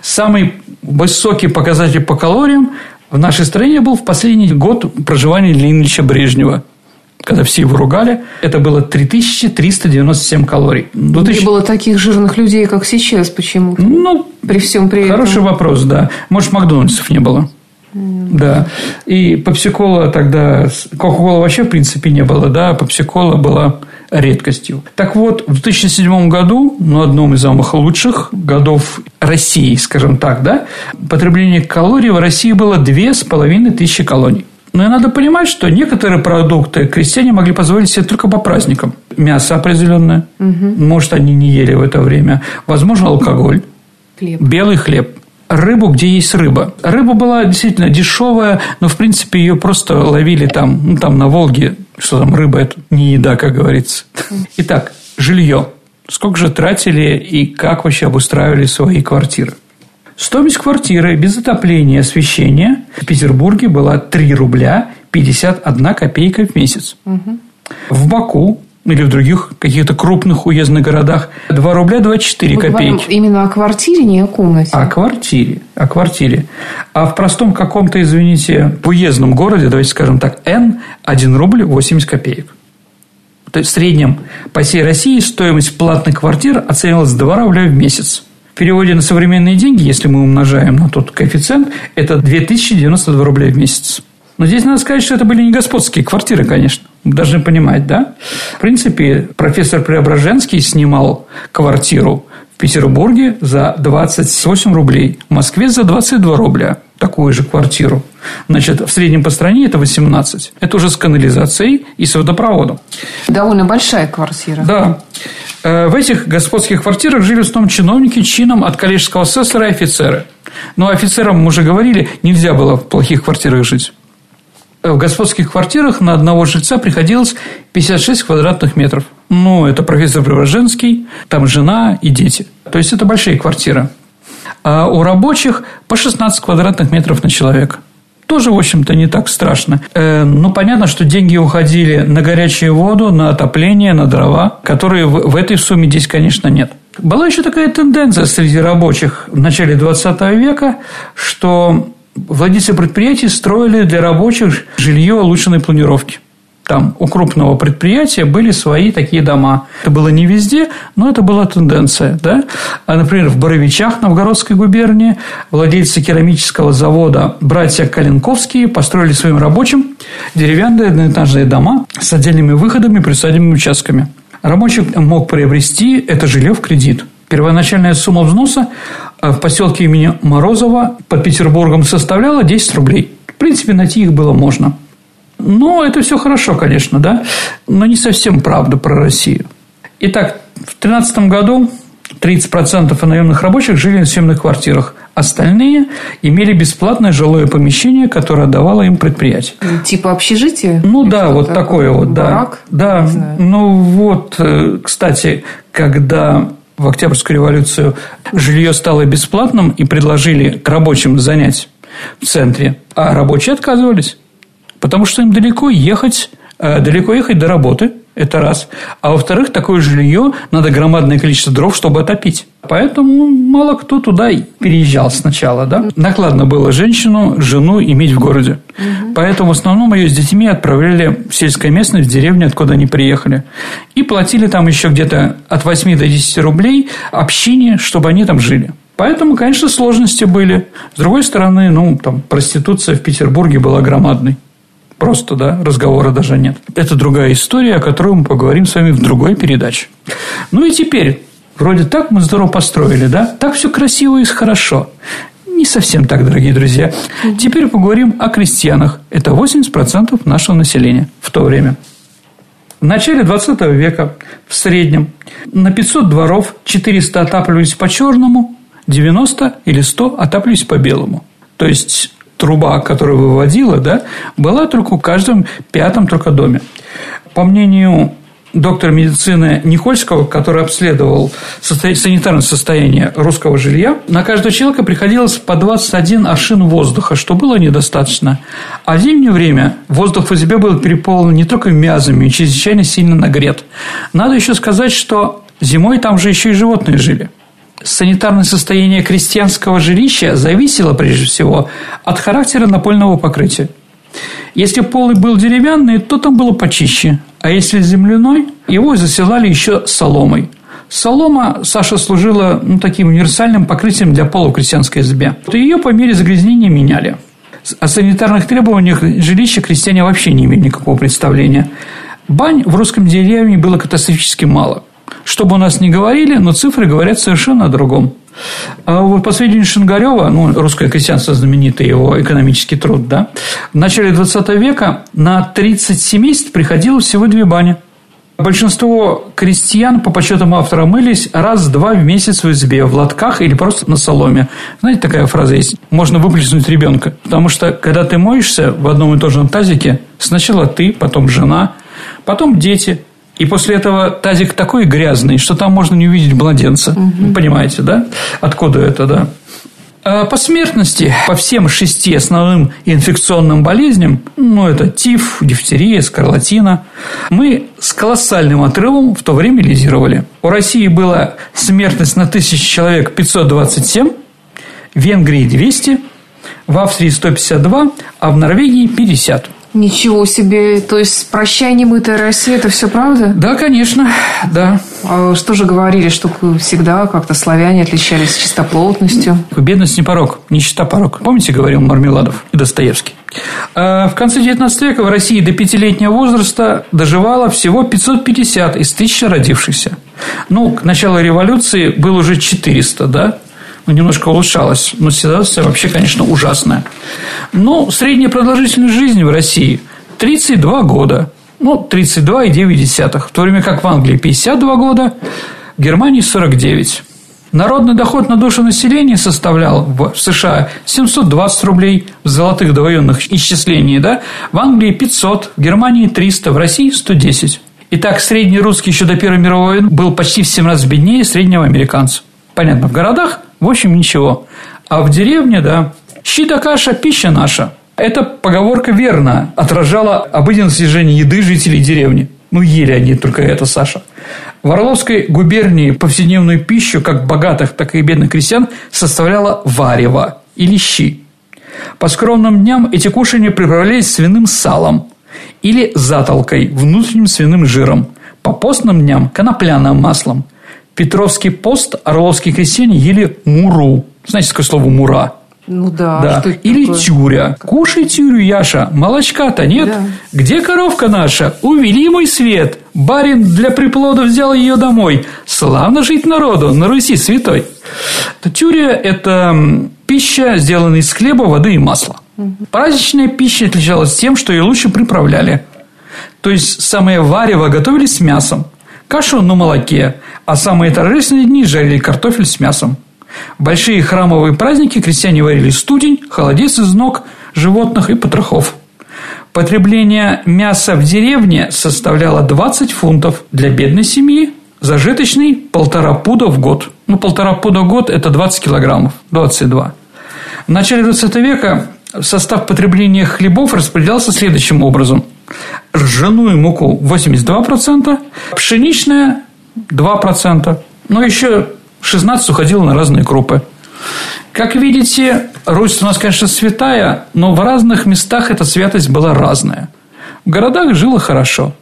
Самый высокий показатель по калориям в нашей стране был в последний год проживания Ленина Ильича Брежнева когда все его ругали, это было 3397 калорий. 2000... Не было таких жирных людей, как сейчас, почему-то. Ну, при всем при Хороший этом. вопрос, да. Может, Макдональдсов не было. Да. И попсикола тогда... Кока-кола вообще, в принципе, не было, да, попсикола была редкостью. Так вот, в 2007 году, ну, одном из самых лучших годов России, скажем так, да, потребление калорий в России было 2500 калорий. Но и надо понимать, что некоторые продукты крестьяне могли позволить себе только по праздникам. Мясо определенное. Угу. Может, они не ели в это время. Возможно, алкоголь. Хлеб. Белый хлеб рыбу, где есть рыба. Рыба была действительно дешевая, но, в принципе, ее просто ловили там, ну, там на Волге, что там рыба, это не еда, как говорится. Итак, жилье. Сколько же тратили и как вообще обустраивали свои квартиры? Стоимость квартиры без отопления и освещения в Петербурге была 3 рубля 51 копейка в месяц. Угу. В Баку или в других каких-то крупных уездных городах 2 рубля 24 Мы копейки. именно о квартире, не о комнате. О квартире, о квартире. А в простом каком-то, извините, в уездном городе, давайте скажем так, Н 1 рубль 80 копеек. То есть в среднем по всей России стоимость платной квартиры оценивалась 2 рубля в месяц. В переводе на современные деньги, если мы умножаем на тот коэффициент, это 2092 рубля в месяц. Но здесь надо сказать, что это были не господские квартиры, конечно. Мы должны понимать, да? В принципе, профессор Преображенский снимал квартиру в Петербурге за 28 рублей, в Москве за 22 рубля такую же квартиру. Значит, в среднем по стране это 18. Это уже с канализацией и с водопроводом. Довольно большая квартира. Да. Э, в этих господских квартирах жили в основном чиновники чином от коллежского асессора и офицеры. Но офицерам, мы уже говорили, нельзя было в плохих квартирах жить в господских квартирах на одного жильца приходилось 56 квадратных метров. Ну, это профессор Преображенский, там жена и дети. То есть, это большие квартиры. А у рабочих по 16 квадратных метров на человека. Тоже, в общем-то, не так страшно. Э, ну, понятно, что деньги уходили на горячую воду, на отопление, на дрова, которые в, в этой сумме здесь, конечно, нет. Была еще такая тенденция среди рабочих в начале 20 века, что владельцы предприятий строили для рабочих жилье улучшенной планировки. Там у крупного предприятия были свои такие дома. Это было не везде, но это была тенденция. Да? А, например, в Боровичах Новгородской губернии владельцы керамического завода братья Калинковские построили своим рабочим деревянные одноэтажные дома с отдельными выходами и присадебными участками. Рабочий мог приобрести это жилье в кредит. Первоначальная сумма взноса в поселке имени Морозова под Петербургом составляла 10 рублей. В принципе, найти их было можно. Но это все хорошо, конечно, да, но не совсем правда про Россию. Итак, в 2013 году 30% наемных рабочих жили на съемных квартирах. Остальные имели бесплатное жилое помещение, которое давало им предприятие. Типа общежитие? Ну да, вот такое вот, барак? да. Да, ну вот, э, кстати, когда в Октябрьскую революцию жилье стало бесплатным и предложили рабочим занять в центре, а рабочие отказывались, потому что им далеко ехать, э, далеко ехать до работы, это раз. А во-вторых, такое жилье надо громадное количество дров, чтобы отопить. Поэтому мало кто туда переезжал сначала. Да? Накладно было женщину, жену иметь в городе. Угу. Поэтому в основном ее с детьми отправляли в сельское местность, в деревню, откуда они приехали. И платили там еще где-то от 8 до 10 рублей общине, чтобы они там жили. Поэтому, конечно, сложности были. С другой стороны, ну, там, проституция в Петербурге была громадной. Просто, да, разговора даже нет. Это другая история, о которой мы поговорим с вами в другой передаче. Ну и теперь, вроде так мы здорово построили, да? Так все красиво и хорошо. Не совсем так, дорогие друзья. Теперь поговорим о крестьянах. Это 80% нашего населения в то время. В начале 20 века в среднем на 500 дворов 400 отапливались по черному, 90 или 100 отапливались по белому. То есть труба, которая выводила, да, была только в каждом пятом только доме. По мнению доктора медицины Никольского, который обследовал санитарное состояние русского жилья, на каждого человека приходилось по 21 аршин воздуха, что было недостаточно. А в зимнее время воздух в избе был переполнен не только мязами и чрезвычайно сильно нагрет. Надо еще сказать, что зимой там же еще и животные жили санитарное состояние крестьянского жилища зависело прежде всего от характера напольного покрытия. Если пол был деревянный, то там было почище, а если земляной, его заселали еще соломой. Солома, Саша, служила ну, таким универсальным покрытием для пола в крестьянской избе. То ее по мере загрязнения меняли. О санитарных требованиях жилища крестьяне вообще не имели никакого представления. Бань в русском деревне было катастрофически мало. Что бы у нас ни говорили, но цифры говорят совершенно о другом. А вот по сведению Шингарева, ну, русское крестьянство знаменитый его экономический труд, да, в начале 20 века на 30 семейств приходило всего две бани. Большинство крестьян, по подсчетам автора, мылись раз-два в месяц в избе, в лотках или просто на соломе. Знаете, такая фраза есть? Можно выплеснуть ребенка. Потому что, когда ты моешься в одном и том же тазике, сначала ты, потом жена, потом дети, и после этого тазик такой грязный, что там можно не увидеть младенца. Угу. Понимаете, да? Откуда это, да? А по смертности, по всем шести основным инфекционным болезням, ну, это тиф, дифтерия, скарлатина, мы с колоссальным отрывом в то время лизировали. У России была смертность на тысячу человек 527, в Венгрии 200, в Австрии 152, а в Норвегии 50. Ничего себе. То есть, прощай, немытая Россия, это все правда? Да, конечно, да. А что же говорили, что всегда как-то славяне отличались чистоплотностью? Бедность не порог, нищета порог. Помните, говорил Мармеладов и Достоевский? А в конце XIX века в России до пятилетнего возраста доживало всего 550 из тысячи родившихся. Ну, к началу революции было уже 400, да? Ну, немножко улучшалась. Но ситуация вообще, конечно, ужасная. Но средняя продолжительность жизни в России 32 года. Ну, 32,9. В то время как в Англии 52 года, в Германии 49. Народный доход на душу населения составлял в США 720 рублей в золотых довоенных исчислений, да? в Англии 500, в Германии 300, в России 110. Итак, средний русский еще до Первой мировой войны был почти в 7 раз беднее среднего американца. Понятно, в городах в общем, ничего. А в деревне, да, щи да каша – пища наша. Эта поговорка верно отражала обыденное содержание еды жителей деревни. Ну, ели они только это, Саша. В Орловской губернии повседневную пищу как богатых, так и бедных крестьян составляла варево или щи. По скромным дням эти кушания приправлялись свиным салом или затолкой, внутренним свиным жиром. По постным дням – конопляным маслом – Петровский пост орловские крестьяне ели муру. Знаете такое слово «мура»? Ну да. да. Или такое? тюря. Кушай тюрю, Яша. Молочка-то нет. Да. Где коровка наша? Увели мой свет. Барин для приплода взял ее домой. Славно жить народу на Руси святой. Тюря – это пища, сделанная из хлеба, воды и масла. Угу. Праздничная пища отличалась тем, что ее лучше приправляли. То есть, самое варево готовили с мясом кашу на молоке, а самые торжественные дни жарили картофель с мясом. Большие храмовые праздники крестьяне варили студень, холодец из ног животных и потрохов. Потребление мяса в деревне составляло 20 фунтов для бедной семьи, зажиточный – полтора пуда в год. Ну, полтора пуда в год – это 20 килограммов, 22. В начале 20 века состав потребления хлебов распределялся следующим образом – ржаную муку 82%, пшеничная 2%, но еще 16 уходило на разные крупы. Как видите, Русь у нас, конечно, святая, но в разных местах эта святость была разная. В городах жило хорошо.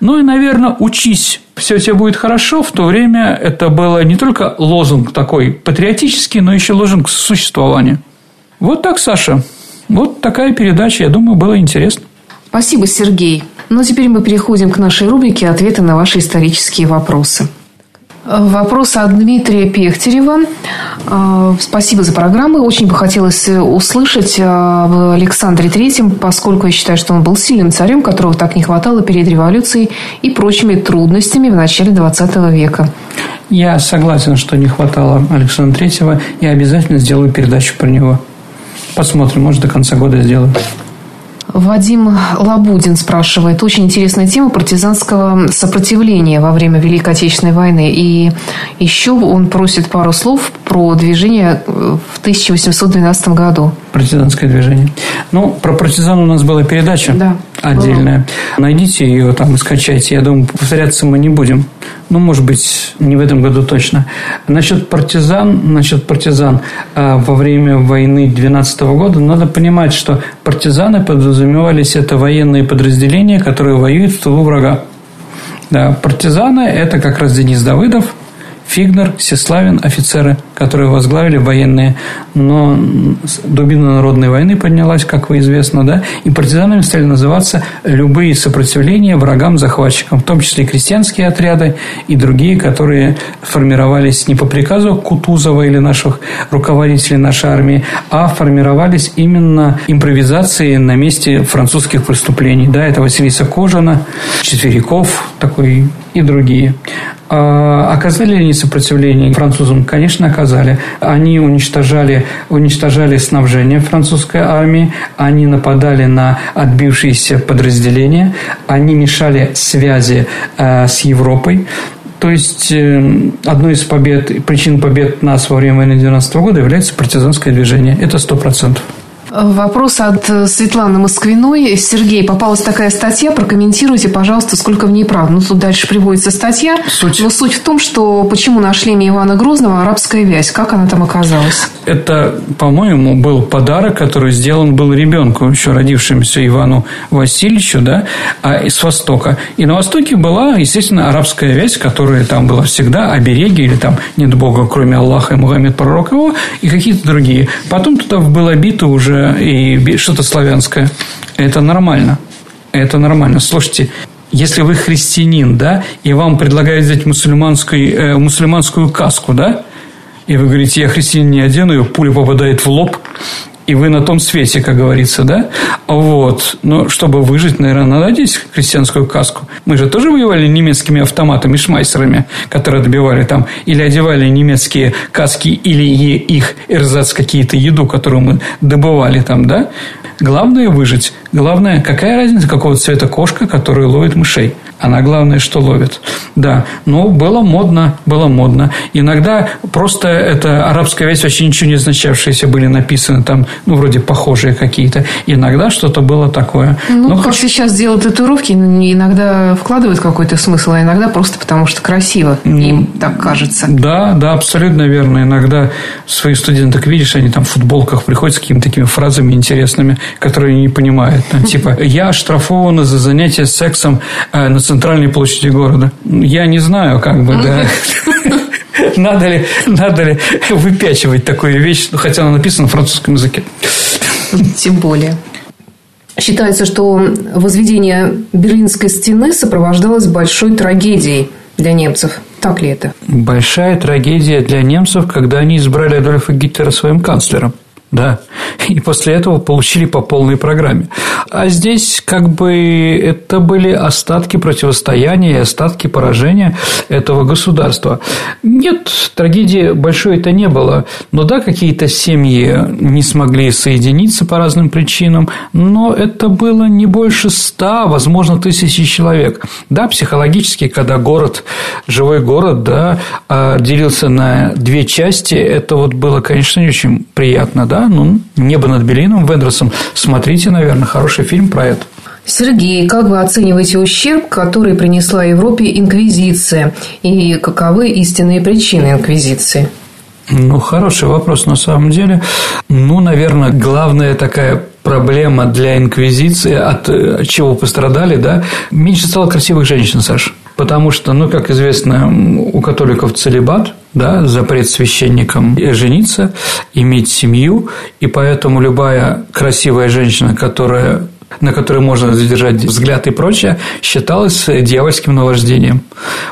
Ну и, наверное, учись, все у тебя будет хорошо. В то время это было не только лозунг такой патриотический, но еще лозунг существования. Вот так, Саша. Вот такая передача, я думаю, было интересно. Спасибо, Сергей. Ну, теперь мы переходим к нашей рубрике «Ответы на ваши исторические вопросы». Вопрос от Дмитрия Пехтерева. А, спасибо за программу. Очень бы хотелось услышать об Александре Третьем, поскольку я считаю, что он был сильным царем, которого так не хватало перед революцией и прочими трудностями в начале XX века. Я согласен, что не хватало Александра Третьего. Я обязательно сделаю передачу про него. Посмотрим, может, до конца года сделаю. Вадим Лабудин спрашивает. Очень интересная тема партизанского сопротивления во время Великой Отечественной войны. И еще он просит пару слов про движение в 1812 году. Партизанское движение. Ну, про партизан у нас была передача да, отдельная. Найдите ее там и скачайте. Я думаю, повторяться мы не будем. Ну, может быть, не в этом году точно. Насчет партизан, насчет партизан а, во время войны 12 года надо понимать, что партизаны подразумевались это военные подразделения, которые воюют в тылу врага. Да, партизаны – это как раз Денис Давыдов, Фигнер, Сеславин, офицеры, которые возглавили военные. Но дубина народной войны поднялась, как вы известно, да, и партизанами стали называться любые сопротивления врагам-захватчикам, в том числе крестьянские отряды, и другие, которые формировались не по приказу Кутузова или наших руководителей нашей армии, а формировались именно импровизацией на месте французских преступлений. Да, это Василиса Кожина, Четверяков такой и другие. А оказали ли они сопротивление французам? Конечно, оказали. Они уничтожали, уничтожали снабжение французской армии, они нападали на отбившиеся подразделения, они мешали связи э, с Европой. То есть, э, одной из побед, причин побед нас во время войны 19 года является партизанское движение. Это сто процентов. Вопрос от э, Светланы Москвиной. Сергей, попалась такая статья, прокомментируйте, пожалуйста, сколько в ней правды. Ну, тут дальше приводится статья. Суть. Но суть в том, что почему на шлеме Ивана Грозного арабская вязь, как она там оказалась? Это, по-моему, был подарок, который сделан был ребенку, еще родившемуся Ивану Васильевичу, да, а с Востока. И на Востоке была, естественно, арабская вязь, которая там была всегда, обереги, или там нет Бога, кроме Аллаха и Мухаммед пророк его, и какие-то другие. Потом туда было бито уже и что-то славянское. Это нормально. Это нормально. Слушайте, если вы христианин, да, и вам предлагают взять мусульманскую, э, мусульманскую каску, да, и вы говорите, я христианин не одену, и пуля попадает в лоб, и вы на том свете, как говорится, да? Вот. Но чтобы выжить, наверное, надо одеть христианскую каску. Мы же тоже воевали немецкими автоматами, шмайсерами, которые отбивали там, или одевали немецкие каски, или их эрзац какие-то еду, которую мы добывали там, да? Главное выжить. Главное, какая разница, какого цвета кошка, которая ловит мышей. Она главное, что ловит. Да, но было модно, было модно. Иногда просто это арабская вещь, вообще ничего не означавшиеся были написаны там, ну, вроде похожие какие-то. Иногда что-то было такое. Ну, но как хоть... сейчас делают татуировки, иногда вкладывают какой-то смысл, а иногда просто потому, что красиво им так кажется. Да, да, абсолютно верно. Иногда своих студенток видишь, они там в футболках приходят с какими-то такими фразами интересными, которые они не понимают. Типа, я оштрафована за занятие сексом э, на центральной площади города. Я не знаю, как бы, да. Надо ли, надо ли выпячивать такую вещь, хотя она написана на французском языке. Тем более. Считается, что возведение Берлинской стены сопровождалось большой трагедией для немцев. Так ли это? Большая трагедия для немцев, когда они избрали Адольфа Гитлера своим канцлером. Да. И после этого получили по полной программе. А здесь как бы это были остатки противостояния и остатки поражения этого государства. Нет, трагедии большой это не было. Но да, какие-то семьи не смогли соединиться по разным причинам, но это было не больше ста, возможно, тысячи человек. Да, психологически, когда город, живой город, да, а, делился на две части, это вот было, конечно, не очень приятно, да, ну, «Небо над Белином» Вендерсом. Смотрите, наверное, хороший фильм про это. Сергей, как вы оцениваете ущерб, который принесла Европе инквизиция? И каковы истинные причины инквизиции? Ну, хороший вопрос на самом деле. Ну, наверное, главная такая проблема для инквизиции, от э, чего пострадали, да, меньше стало красивых женщин, Саша. Потому что, ну, как известно, у католиков целебат, да, запрет священникам жениться, иметь семью, и поэтому любая красивая женщина, которая на которую можно задержать взгляд и прочее, считалось дьявольским наваждением.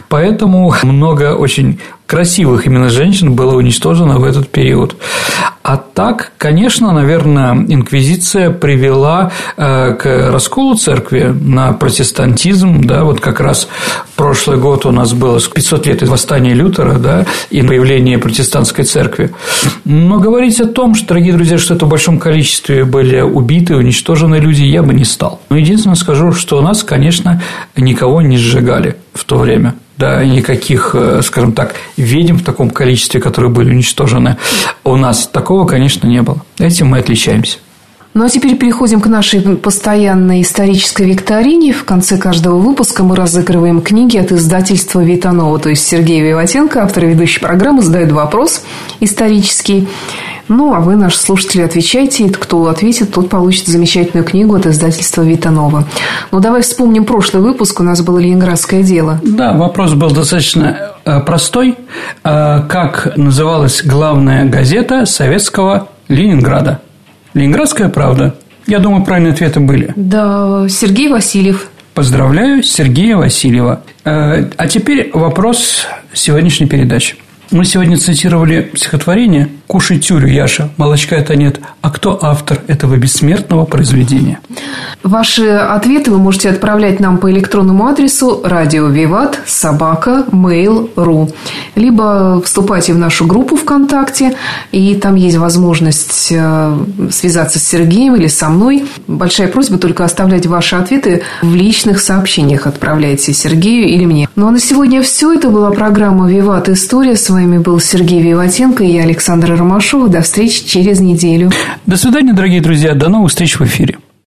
Поэтому много очень красивых именно женщин было уничтожено в этот период. А так, конечно, наверное, инквизиция привела э, к расколу церкви на протестантизм, да, вот как раз прошлый год у нас было 500 лет восстания Лютера, да, и появление протестантской церкви. Но говорить о том, что, дорогие друзья, что это в большом количестве были убиты, уничтожены люди, я бы не стал. Но единственное скажу, что у нас, конечно, никого не сжигали в то время да, никаких, э, скажем так, ведьм в таком количестве, которые были уничтожены. У нас такого, конечно, не было. Этим мы отличаемся. Ну а теперь переходим к нашей постоянной исторической викторине. В конце каждого выпуска мы разыгрываем книги от издательства Витанова. То есть Сергей Виватенко, автор и ведущий программы, задает вопрос исторический. Ну, а вы, наши слушатели, отвечайте. И кто ответит, тот получит замечательную книгу от издательства Витанова. Ну, давай вспомним прошлый выпуск. У нас было Ленинградское дело. Да, вопрос был достаточно э, простой. Э, как называлась главная газета советского Ленинграда? Ленинградская правда. Я думаю, правильные ответы были. Да, Сергей Васильев. Поздравляю Сергея Васильева. А теперь вопрос сегодняшней передачи. Мы сегодня цитировали стихотворение «Кушай тюрю, Яша, молочка это нет». А кто автор этого бессмертного произведения? Ваши ответы вы можете отправлять нам по электронному адресу радио Виват собака mail.ru либо вступайте в нашу группу ВКонтакте, и там есть возможность э, связаться с Сергеем или со мной. Большая просьба только оставлять ваши ответы в личных сообщениях. Отправляйте Сергею или мне. Ну а на сегодня все. Это была программа «Виват. История». С вами был Сергей Виватенко и я, Александра Ромашова. До встречи через неделю. До свидания, дорогие друзья. До новых встреч в эфире.